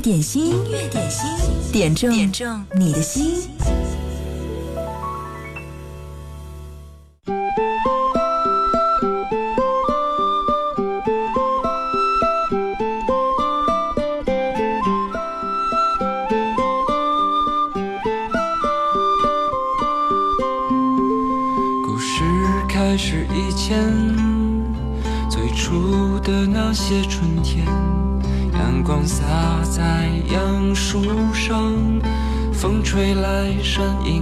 乐点心，音乐点心，点中点中你的心。人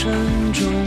沉重。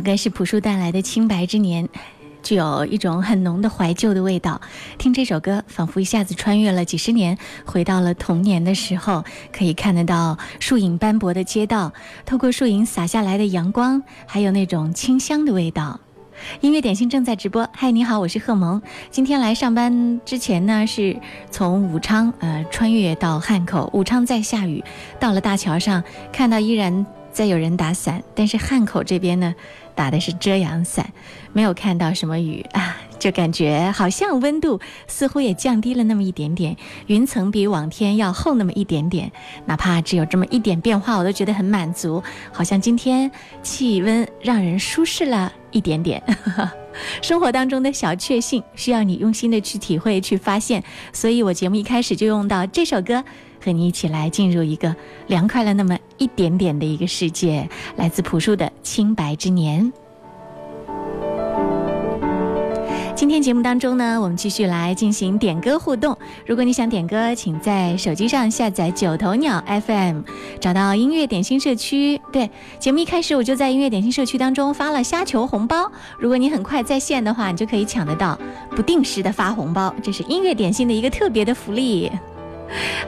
首歌是朴树带来的《清白之年》，具有一种很浓的怀旧的味道。听这首歌，仿佛一下子穿越了几十年，回到了童年的时候。可以看得到树影斑驳的街道，透过树影洒下来的阳光，还有那种清香的味道。音乐点心正在直播。嗨，你好，我是贺萌。今天来上班之前呢，是从武昌呃穿越到汉口，武昌在下雨，到了大桥上看到依然在有人打伞，但是汉口这边呢打的是遮阳伞，没有看到什么雨啊，就感觉好像温度似乎也降低了那么一点点，云层比往天要厚那么一点点，哪怕只有这么一点变化，我都觉得很满足，好像今天气温让人舒适了一点点。生活当中的小确幸需要你用心的去体会、去发现，所以我节目一开始就用到这首歌，和你一起来进入一个凉快了那么一点点的一个世界，来自朴树的《清白之年》。今天节目当中呢，我们继续来进行点歌互动。如果你想点歌，请在手机上下载九头鸟 FM，找到音乐点心社区。对，节目一开始我就在音乐点心社区当中发了虾球红包。如果你很快在线的话，你就可以抢得到不定时的发红包，这是音乐点心的一个特别的福利。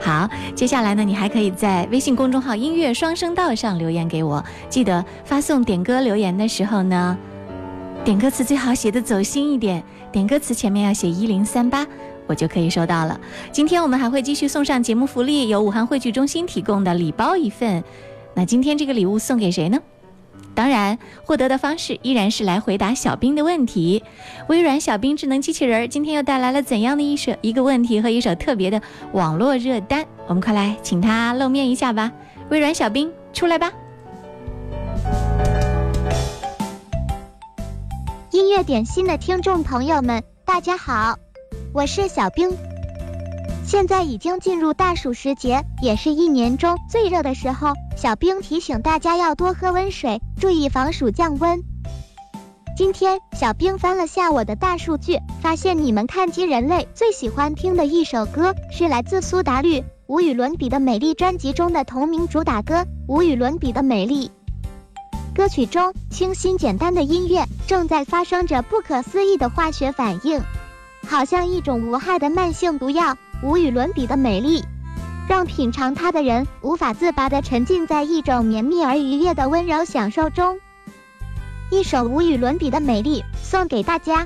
好，接下来呢，你还可以在微信公众号“音乐双声道”上留言给我。记得发送点歌留言的时候呢，点歌词最好写的走心一点，点歌词前面要写一零三八，我就可以收到了。今天我们还会继续送上节目福利，由武汉汇聚中心提供的礼包一份。那今天这个礼物送给谁呢？当然，获得的方式依然是来回答小兵的问题。微软小兵智能机器人儿今天又带来了怎样的一首一个问题和一首特别的网络热单？我们快来请他露面一下吧。微软小兵出来吧。音乐点心的听众朋友们，大家好，我是小冰。现在已经进入大暑时节，也是一年中最热的时候。小冰提醒大家要多喝温水，注意防暑降温。今天小冰翻了下我的大数据，发现你们看机人类最喜欢听的一首歌是来自苏打绿《无与伦比的美丽》专辑中的同名主打歌《无与伦比的美丽》。歌曲中清新简单的音乐正在发生着不可思议的化学反应，好像一种无害的慢性毒药，无与伦比的美丽，让品尝它的人无法自拔地沉浸在一种绵密而愉悦的温柔享受中。一首无与伦比的美丽送给大家。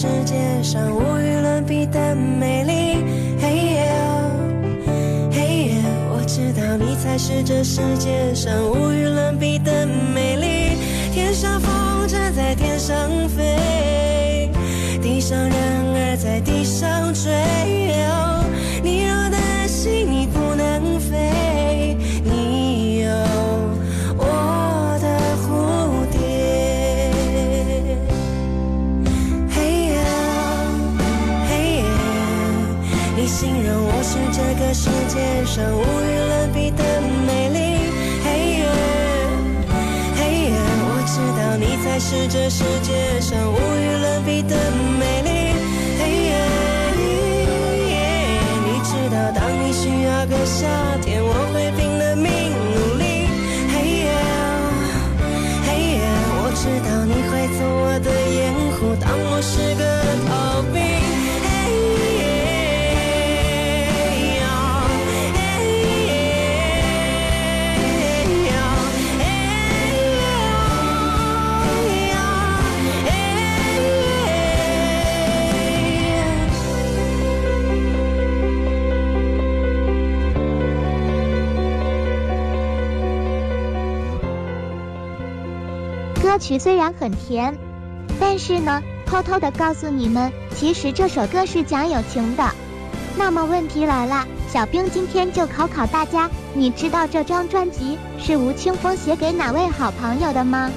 世界上无与伦比的美丽。嘿耶，嘿耶，我知道你才是这世界上无与伦比的美丽。天上风筝在天上飞，地上人儿在地上追。上无与伦比的美丽。嘿耶，嘿耶，我知道你才是这世界上无与伦比的美丽。曲虽然很甜，但是呢，偷偷的告诉你们，其实这首歌是讲友情的。那么问题来了，小兵今天就考考大家，你知道这张专辑是吴青峰写给哪位好朋友的吗？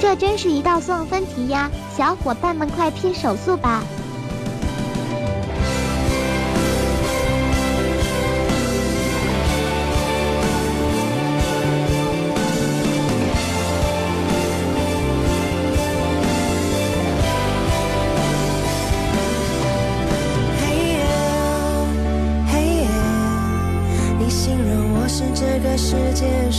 这真是一道送分题呀，小伙伴们快拼手速吧！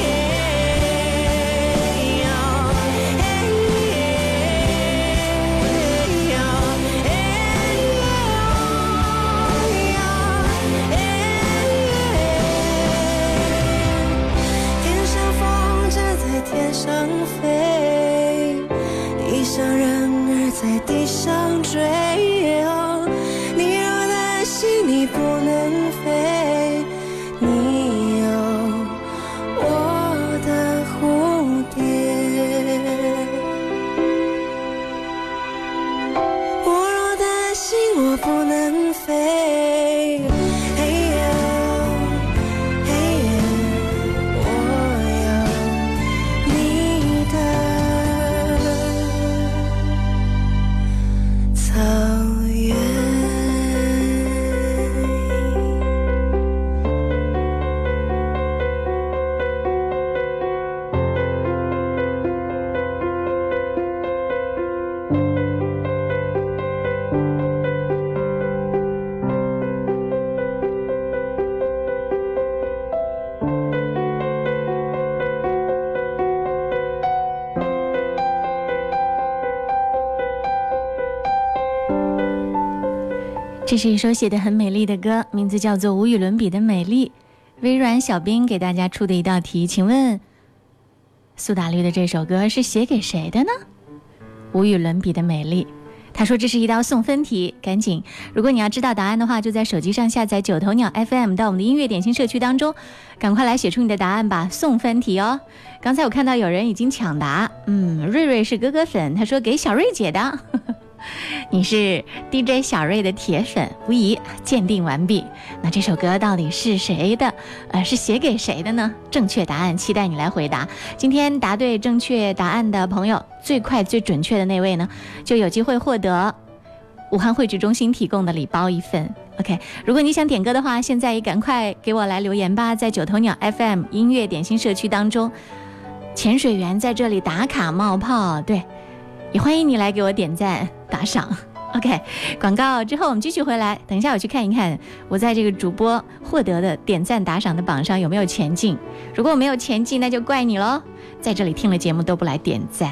呀，是一首写的很美丽的歌，名字叫做《无与伦比的美丽》。微软小冰给大家出的一道题，请问苏打绿的这首歌是写给谁的呢？无与伦比的美丽。他说这是一道送分题，赶紧！如果你要知道答案的话，就在手机上下载九头鸟 FM 到我们的音乐点心社区当中，赶快来写出你的答案吧，送分题哦。刚才我看到有人已经抢答，嗯，瑞瑞是哥哥粉，他说给小瑞姐的。你是 DJ 小瑞的铁粉，无疑鉴定完毕。那这首歌到底是谁的？呃，是写给谁的呢？正确答案期待你来回答。今天答对正确答案的朋友，最快最准确的那位呢，就有机会获得武汉汇聚中心提供的礼包一份。OK，如果你想点歌的话，现在也赶快给我来留言吧，在九头鸟 FM 音乐点心社区当中，潜水员在这里打卡冒泡，对。也欢迎你来给我点赞打赏。OK，广告之后我们继续回来。等一下我去看一看，我在这个主播获得的点赞打赏的榜上有没有前进。如果我没有前进，那就怪你喽。在这里听了节目都不来点赞，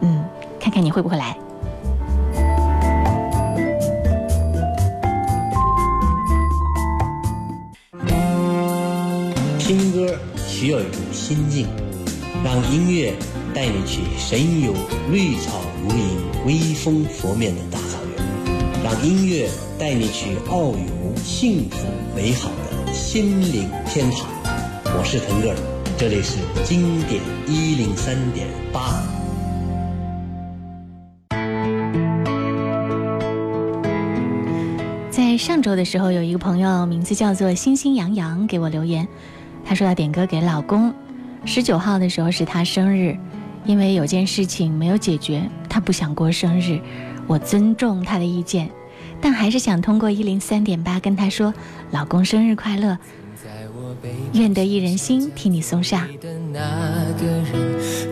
嗯，看看你会不会来。听歌需要一种心境，让音乐带你去神游绿草如茵、微风拂面的大草原，让音乐带你去遨游幸福美好的心灵天堂。我是腾格尔，这里是经典一零三点八。在上周的时候，有一个朋友名字叫做心心洋洋给我留言，他说要点歌给老公。十九号的时候是他生日，因为有件事情没有解决，他不想过生日。我尊重他的意见，但还是想通过一零三点八跟他说：“老公生日快乐，愿得一人心，替你送上。”的那个人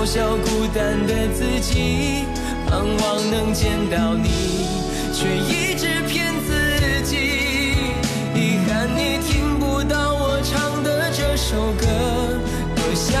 嘲笑孤单的自己，盼望能见到你，却一直骗自己。遗憾你听不到我唱的这首歌，多想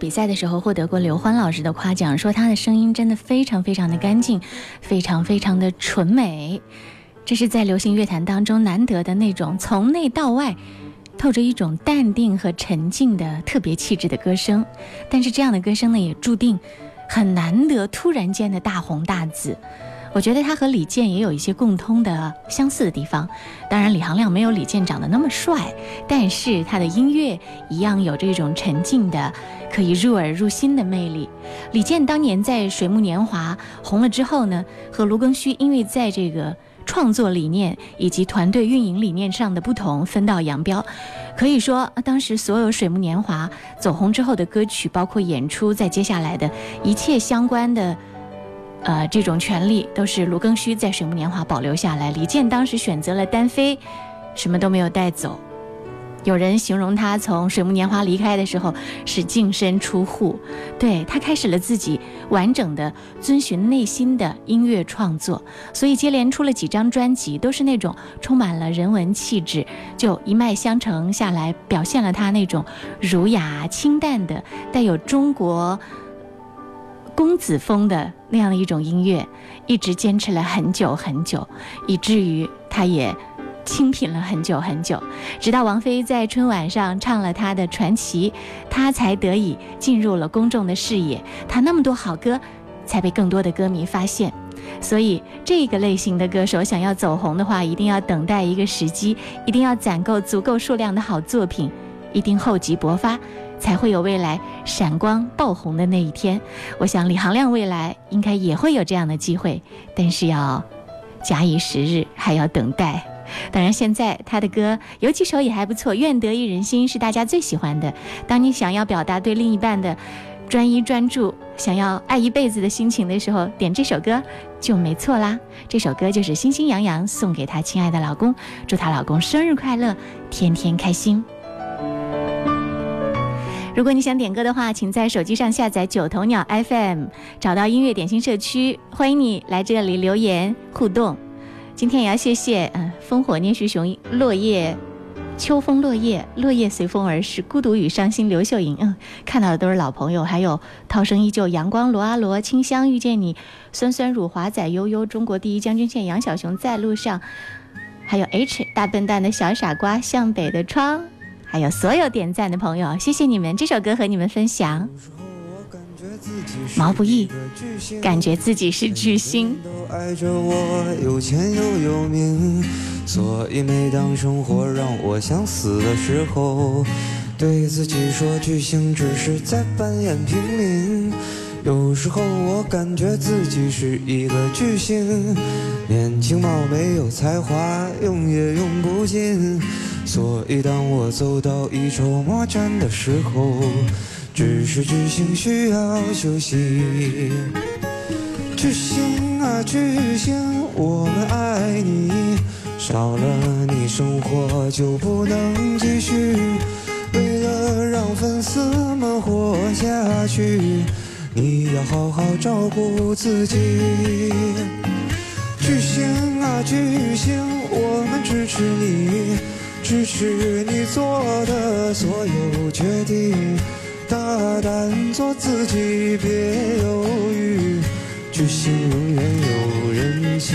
比赛的时候获得过刘欢老师的夸奖，说他的声音真的非常非常的干净，非常非常的纯美。这是在流行乐坛当中难得的那种从内到外透着一种淡定和沉静的特别气质的歌声。但是这样的歌声呢，也注定很难得突然间的大红大紫。我觉得他和李健也有一些共通的相似的地方。当然，李行亮没有李健长得那么帅，但是他的音乐一样有这种沉静的、可以入耳入心的魅力。李健当年在《水木年华》红了之后呢，和卢庚戌因为在这个创作理念以及团队运营理念上的不同，分道扬镳。可以说，当时所有《水木年华》走红之后的歌曲，包括演出，在接下来的一切相关的。呃，这种权利都是卢庚戌在《水木年华》保留下来，李健当时选择了单飞，什么都没有带走。有人形容他从《水木年华》离开的时候是净身出户，对他开始了自己完整的遵循内心的音乐创作，所以接连出了几张专辑，都是那种充满了人文气质，就一脉相承下来，表现了他那种儒雅清淡的、带有中国。公子风的那样的一种音乐，一直坚持了很久很久，以至于他也清品了很久很久，直到王菲在春晚上唱了他的传奇，他才得以进入了公众的视野。他那么多好歌，才被更多的歌迷发现。所以，这个类型的歌手想要走红的话，一定要等待一个时机，一定要攒够足够数量的好作品，一定厚积薄发，才会有未来闪光爆红的那一天。我想李行亮未来应该也会有这样的机会，但是要假以时日，还要等待。当然，现在他的歌有几首也还不错，《愿得一人心》是大家最喜欢的。当你想要表达对另一半的专一专注，想要爱一辈子的心情的时候，点这首歌就没错啦。这首歌就是心心洋洋送给她亲爱的老公，祝她老公生日快乐，天天开心。如果你想点歌的话，请在手机上下载九头鸟 FM，找到音乐点心社区，欢迎你来这里留言互动。今天也要谢谢，嗯、烽火捏须熊、落叶、秋风落叶、落叶随风而逝、孤独与伤心、刘秀莹，嗯，看到的都是老朋友，还有涛声依旧、阳光、罗阿罗、清香遇见你、酸酸乳华仔、悠悠、中国第一将军线、杨小熊在路上，还有 H 大笨蛋的小傻瓜、向北的窗，还有所有点赞的朋友，谢谢你们，这首歌和你们分享。毛不易，感觉自己是巨星。都爱着我，有钱又有名，所以每当生活让我想死的时候，对自己说巨星只是在扮演平民。有时候我感觉自己是一个巨星，年轻貌美有才华，用也用不尽。所以当我走到一筹莫展的时候，只是巨星需要休息。巨星啊巨星，我们爱你，少了你生活就不能继续。为了让粉丝们活下去，你要好好照顾自己。巨星啊巨星，我们支持你，支持你做的所有决定，大胆做自己，别犹豫。巨星永远有人气。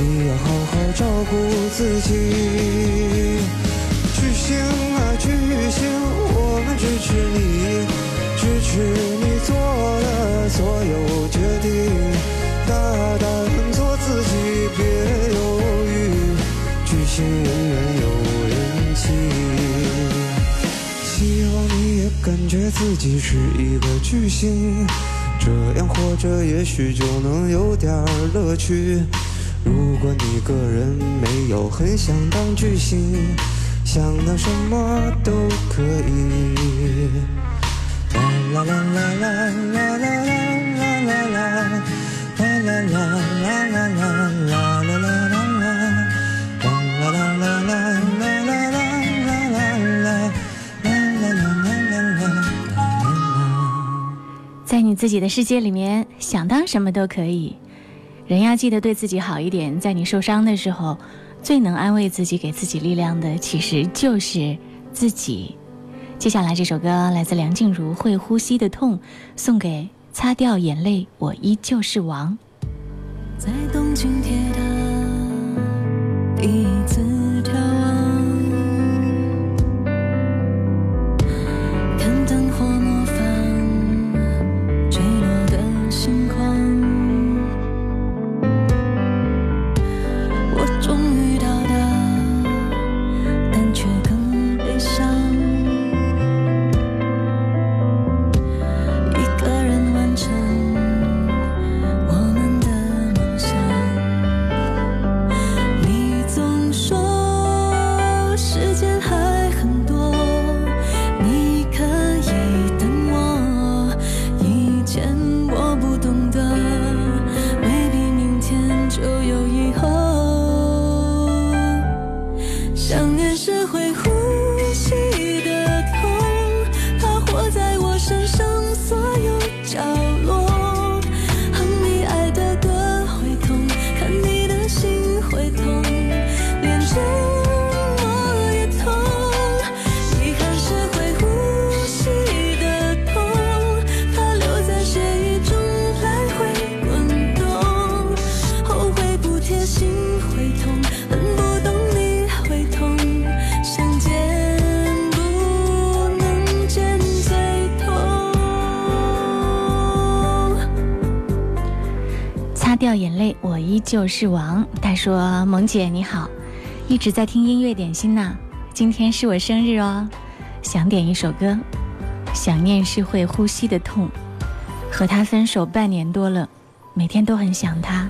你要好好照顾自己。巨星啊巨星，我们支持你，支持你做的所有决定，大胆做自己，别犹豫。巨星永远有人气。希望你也感觉自己是一个巨星，这样活着也许就能有点乐趣。如果你个人没有很想当巨星，想当什么都可以。啦啦啦啦啦啦啦啦啦啦啦。啦啦啦啦啦啦啦啦啦啦啦。啦啦啦啦啦啦啦啦啦啦啦。啦啦啦啦啦啦。在你自己的世界里面，想当什么都可以。人要记得对自己好一点。在你受伤的时候，最能安慰自己、给自己力量的，其实就是自己。接下来这首歌来自梁静茹，《会呼吸的痛》，送给擦掉眼泪，我依旧是王。在东京铁塔第一次是王。他说：“萌姐你好，一直在听音乐点心呢。今天是我生日哦，想点一首歌。想念是会呼吸的痛，和他分手半年多了，每天都很想他。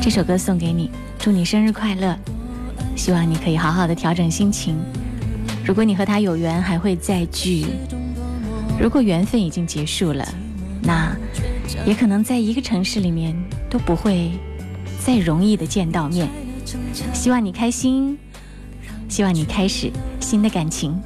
这首歌送给你，祝你生日快乐。希望你可以好好的调整心情。如果你和他有缘，还会再聚；如果缘分已经结束了，那……”也可能在一个城市里面都不会再容易的见到面。希望你开心，希望你开始新的感情。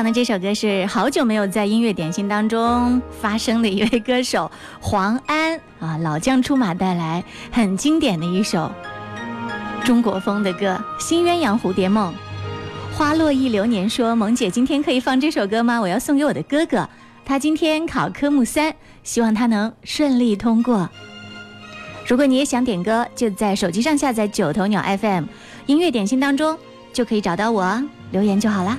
送上的这首歌是好久没有在音乐点心当中发声的一位歌手黄安啊，老将出马带来很经典的一首中国风的歌《新鸳鸯蝴蝶梦》。花落一流年说：“萌姐，今天可以放这首歌吗？我要送给我的哥哥，他今天考科目三，希望他能顺利通过。”如果你也想点歌，就在手机上下载九头鸟 FM 音乐点心当中就可以找到我，留言就好啦。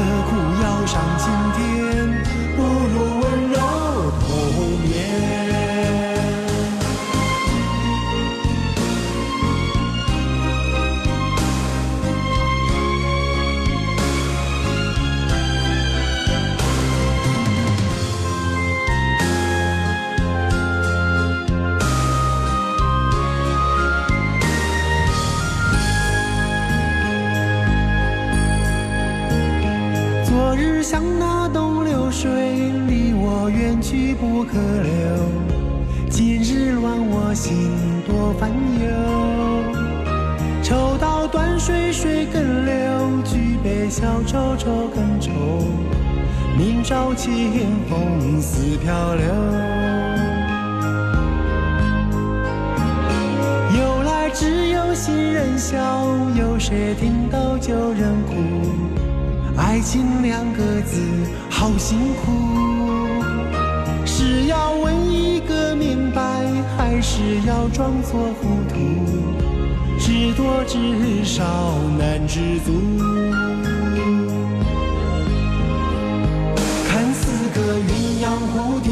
何苦要上青天？清风似飘流。由来只有新人笑，有谁听到旧人哭？爱情两个字好辛苦，是要问一个明白，还是要装作糊涂？知多知少难知足。鸳鸯蝴蝶，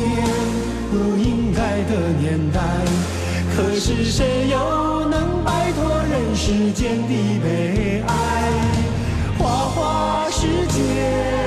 不应该的年代，可是谁又能摆脱人世间的悲哀？花花世界，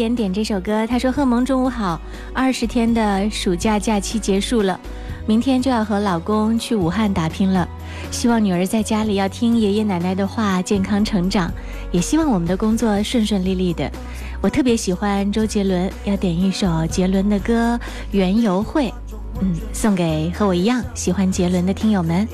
言点这首歌，他说：“贺萌中午好，二十天的暑假假期结束了，明天就要和老公去武汉打拼了。希望女儿在家里要听爷爷奶奶的话，健康成长，也希望我们的工作顺顺利利的。我特别喜欢周杰伦，要点一首杰伦的歌《园游会》，嗯，送给和我一样喜欢杰伦的听友们。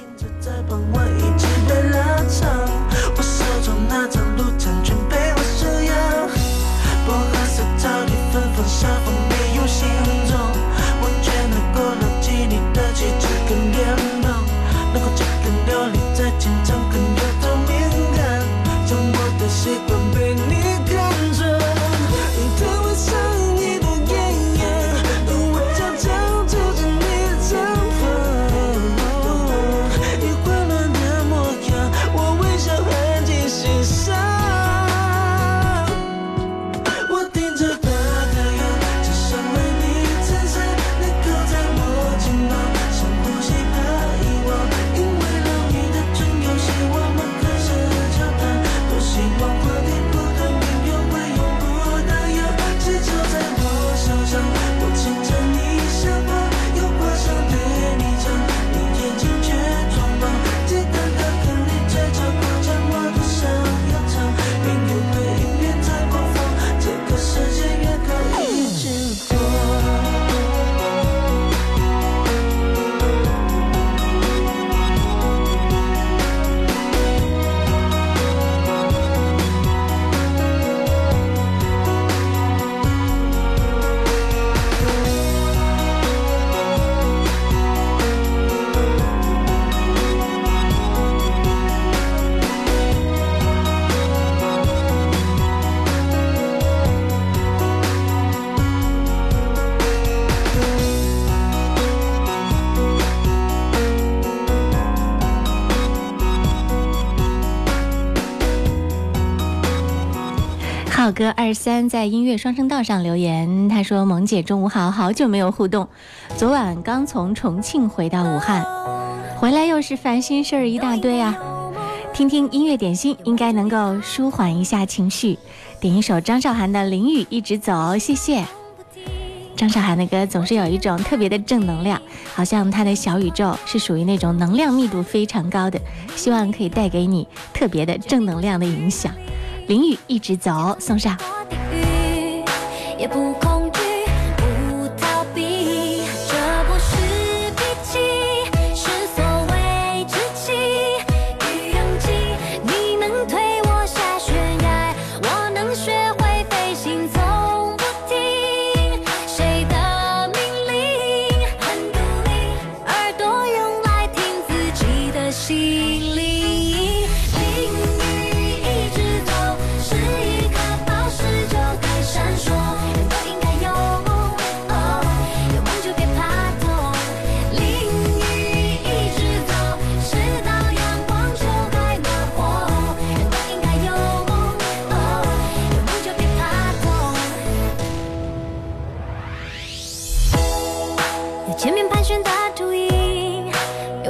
浩哥二三在音乐双声道上留言，他说：“萌姐中午好，好久没有互动，昨晚刚从重庆回到武汉，回来又是烦心事儿一大堆啊。听听音乐点心，应该能够舒缓一下情绪。点一首张韶涵的《淋雨一直走》，谢谢。张韶涵的歌总是有一种特别的正能量，好像她的小宇宙是属于那种能量密度非常高的，希望可以带给你特别的正能量的影响。淋雨一直走，送上。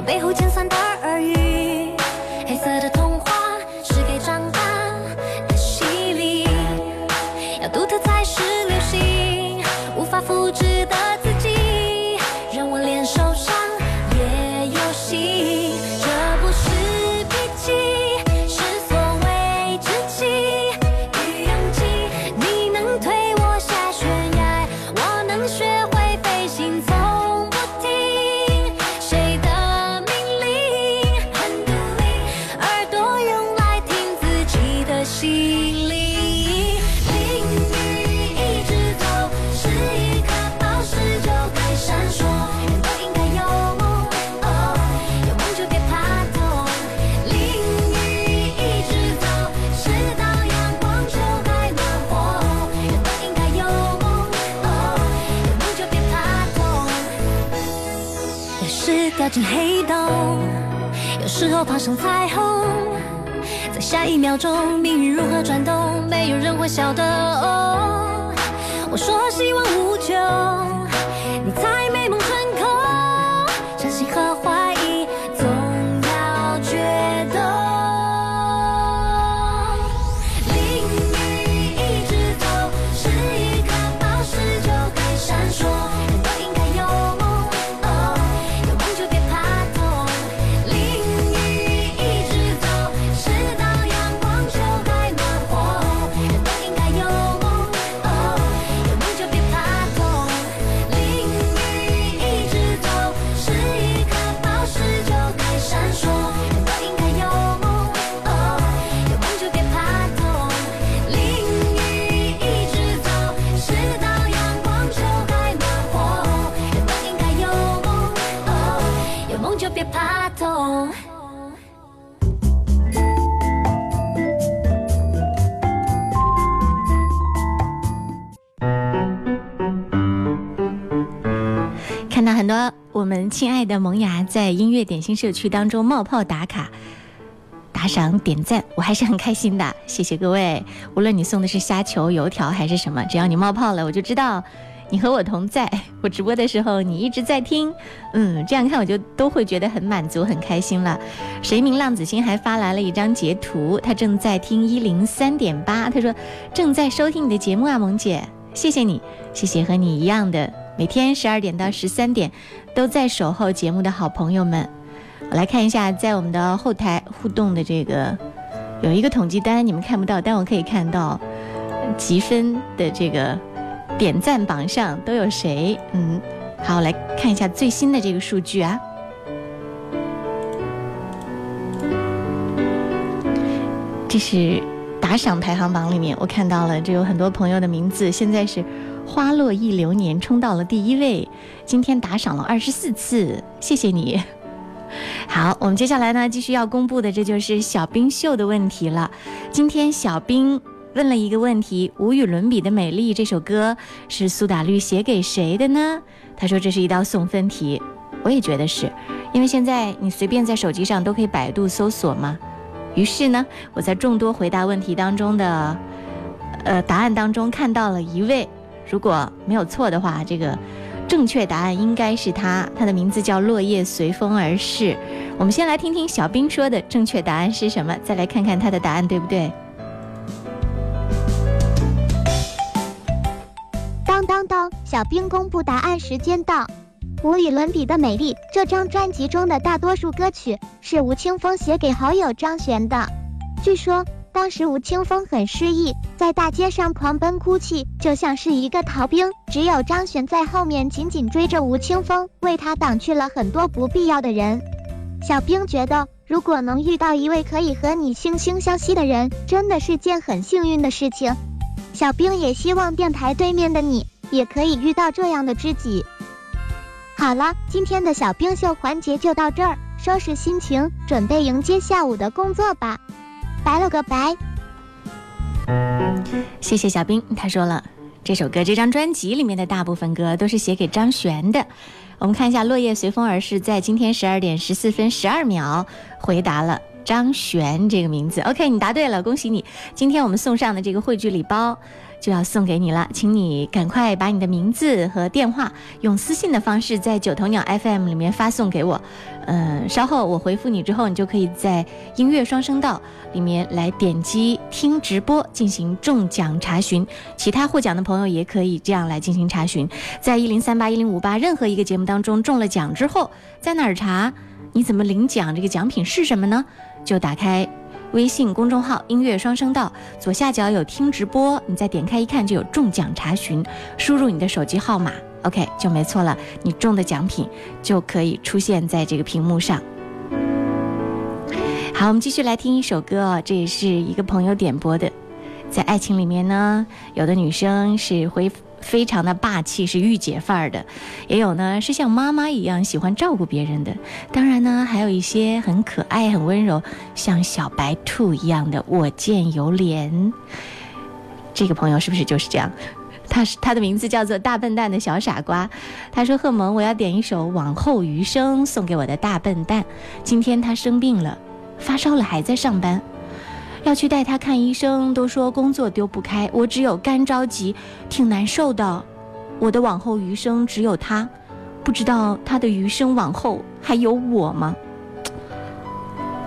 背后上彩虹。在下一秒钟，命运如何转动，没有人会晓得。哦，我说希望无穷，亲爱的萌芽在音乐点心社区当中冒泡打卡、打赏、点赞，我还是很开心的。谢谢各位，无论你送的是虾球、油条还是什么，只要你冒泡了，我就知道你和我同在。我直播的时候你一直在听，嗯，这样看我就都会觉得很满足、很开心了。谁名浪子心还发来了一张截图，他正在听一零三点八，他说正在收听你的节目啊，萌姐，谢谢你，谢谢和你一样的。每天十二点到十三点，都在守候节目的好朋友们，我来看一下，在我们的后台互动的这个有一个统计单，你们看不到，但我可以看到积分的这个点赞榜上都有谁。嗯，好，来看一下最新的这个数据啊。这是打赏排行榜里面，我看到了，这有很多朋友的名字，现在是花落一流年冲到了第一位，今天打赏了二十四次，谢谢你。好，我们接下来呢，继续要公布的，这就是小冰秀的问题了。今天小冰问了一个问题：《无与伦比的美丽》这首歌是苏打绿写给谁的呢？他说这是一道送分题，我也觉得是，因为现在你随便在手机上都可以百度搜索嘛。于是呢，我在众多回答问题当中的，呃，答案当中看到了一位，如果没有错的话，这个正确答案应该是他，他的名字叫落叶随风而逝。我们先来听听小兵说的正确答案是什么，再来看看他的答案对不对。当当当！小兵公布答案时间到。无与伦比的美丽这张专辑中的大多数歌曲是吴青峰写给好友张悬的。据说当时吴青峰很失意，在大街上狂奔哭泣，就像是一个逃兵。只有张悬在后面紧紧追着吴青峰，为他挡去了很多不必要的人。小兵觉得，如果能遇到一位可以和你惺惺相惜的人，真的是件很幸运的事情。小兵也希望电台对面的你也可以遇到这样的知己。好了，今天的小冰秀环节就到这儿，收拾心情，准备迎接下午的工作吧。拜了个拜。谢谢小兵，他说了，这首歌这张专辑里面的大部分歌都是写给张悬的。我们看一下，落叶随风而逝，在今天十二点十四分十二秒回答了张悬这个名字。OK，你答对了，恭喜你！今天我们送上的这个汇聚礼包，就要送给你了，请你赶快把你的名字和电话用私信的方式在九头鸟 FM 里面发送给我。嗯，稍后我回复你之后，你就可以在音乐双声道里面来点击听直播进行中奖查询。其他获奖的朋友也可以这样来进行查询，在一零三八一零五八任何一个节目当中中了奖之后，在哪儿查？你怎么领奖？这个奖品是什么呢？就打开。微信公众号“音乐双声道”左下角有听直播，你再点开一看就有中奖查询，输入你的手机号码，OK 就没错了，你中的奖品就可以出现在这个屏幕上。好，我们继续来听一首歌哦，这也是一个朋友点播的，在爱情里面呢，有的女生是会。非常的霸气，是御姐范儿的，也有呢是像妈妈一样喜欢照顾别人的，当然呢还有一些很可爱、很温柔，像小白兔一样的我见犹怜。这个朋友是不是就是这样？他是他的名字叫做大笨蛋的小傻瓜。他说：“贺萌，我要点一首《往后余生》送给我的大笨蛋。今天他生病了，发烧了，还在上班。”要去带他看医生，都说工作丢不开，我只有干着急，挺难受的。我的往后余生只有他，不知道他的余生往后还有我吗？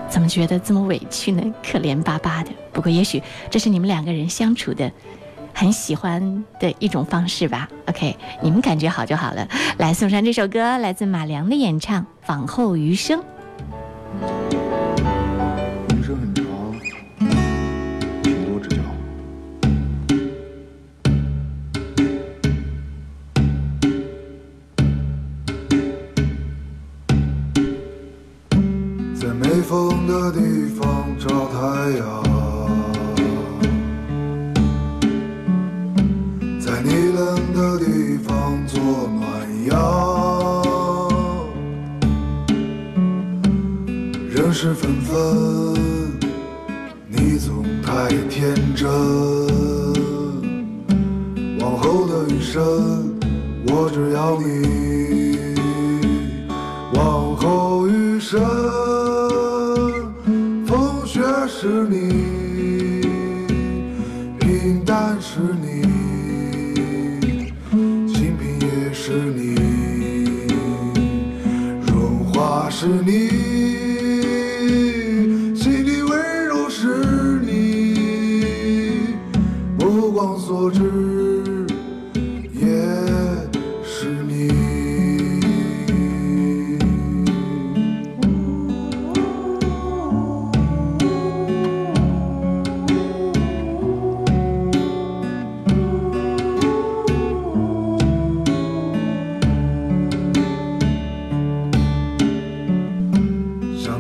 怎么觉得这么委屈呢？可怜巴巴的。不过也许这是你们两个人相处的很喜欢的一种方式吧。OK，你们感觉好就好了。来送上这首歌，来自马良的演唱《往后余生》。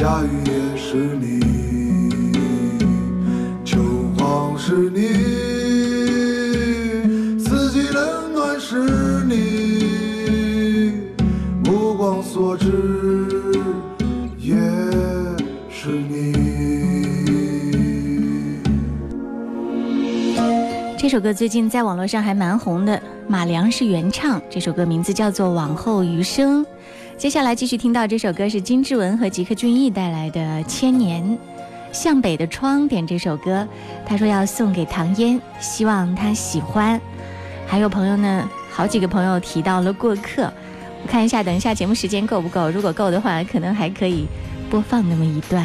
夏雨也是你，秋黄是你，四季冷暖是你，目光所至也是你。这首歌最近在网络上还蛮红的，马良是原唱。这首歌名字叫做《往后余生》。接下来继续听到这首歌是金志文和吉克隽逸带来的《千年》。向北的窗点这首歌，他说要送给唐嫣，希望她喜欢。还有朋友呢，好几个朋友提到了过客，我看一下，等一下节目时间够不够？如果够的话，可能还可以播放那么一段。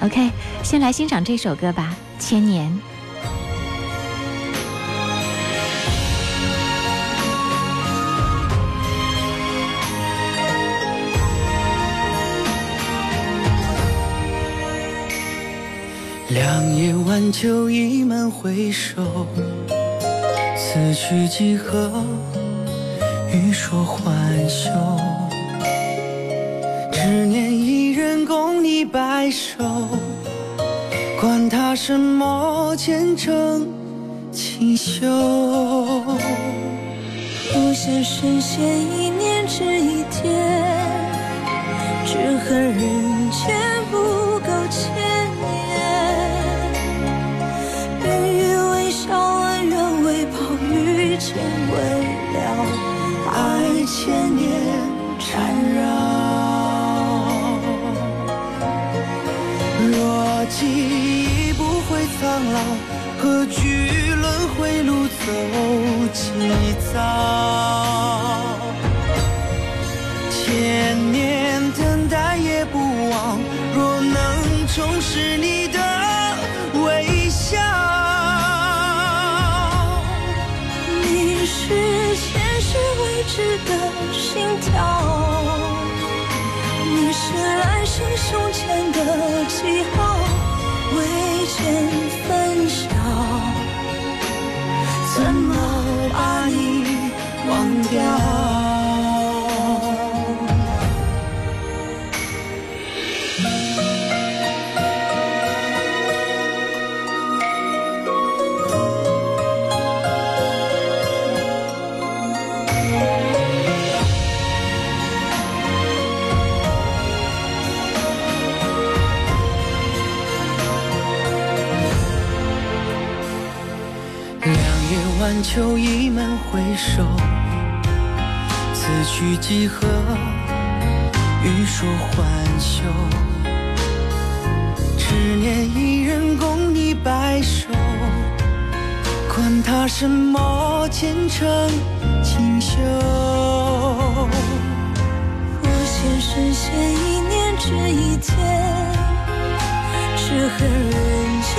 OK，先来欣赏这首歌吧，《千年》。良夜晚酒已满回首，此去几何？欲说还休。只念一人共你白首，管他什么前程锦绣。不羡神仙一念值一天，只恨人间何惧轮回路走几遭？夜晚秋一门回首，此去几何？欲说还休。只念一人共你白首，管他什么前程锦绣。不羡神仙一念值一天，只恨人间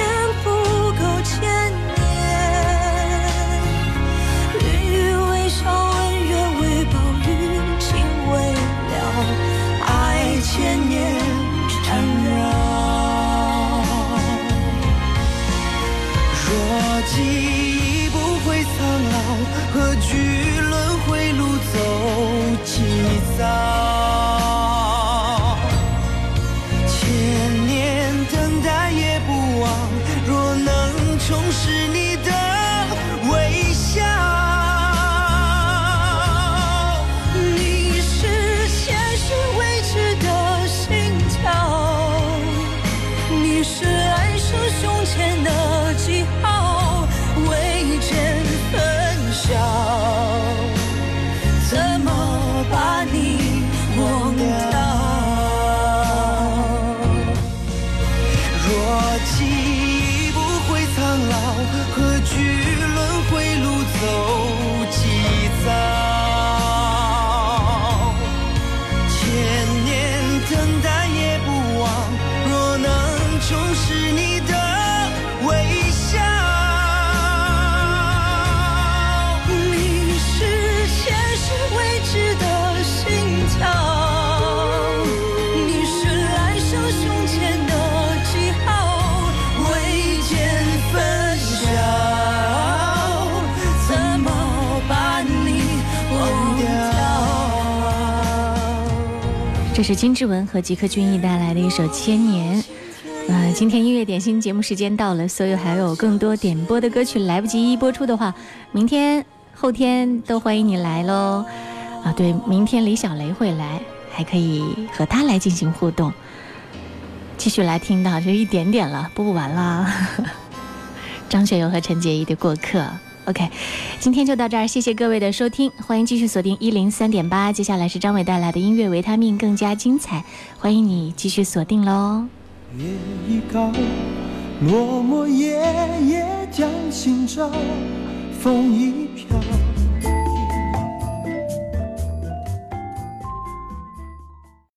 是金志文和吉克隽逸带来的一首《千年》。呃，今天音乐点心节目时间到了，所有还有更多点播的歌曲来不及一一播出的话，明天、后天都欢迎你来喽。啊，对，明天李小雷会来，还可以和他来进行互动。继续来听到就一点点了，播不完啦。张学友和陈洁仪的《过客》。OK，今天就到这儿，谢谢各位的收听，欢迎继续锁定一零三点八，接下来是张伟带来的音乐维他命，更加精彩，欢迎你继续锁定喽。夜已高，落寞夜夜将心照，风一飘，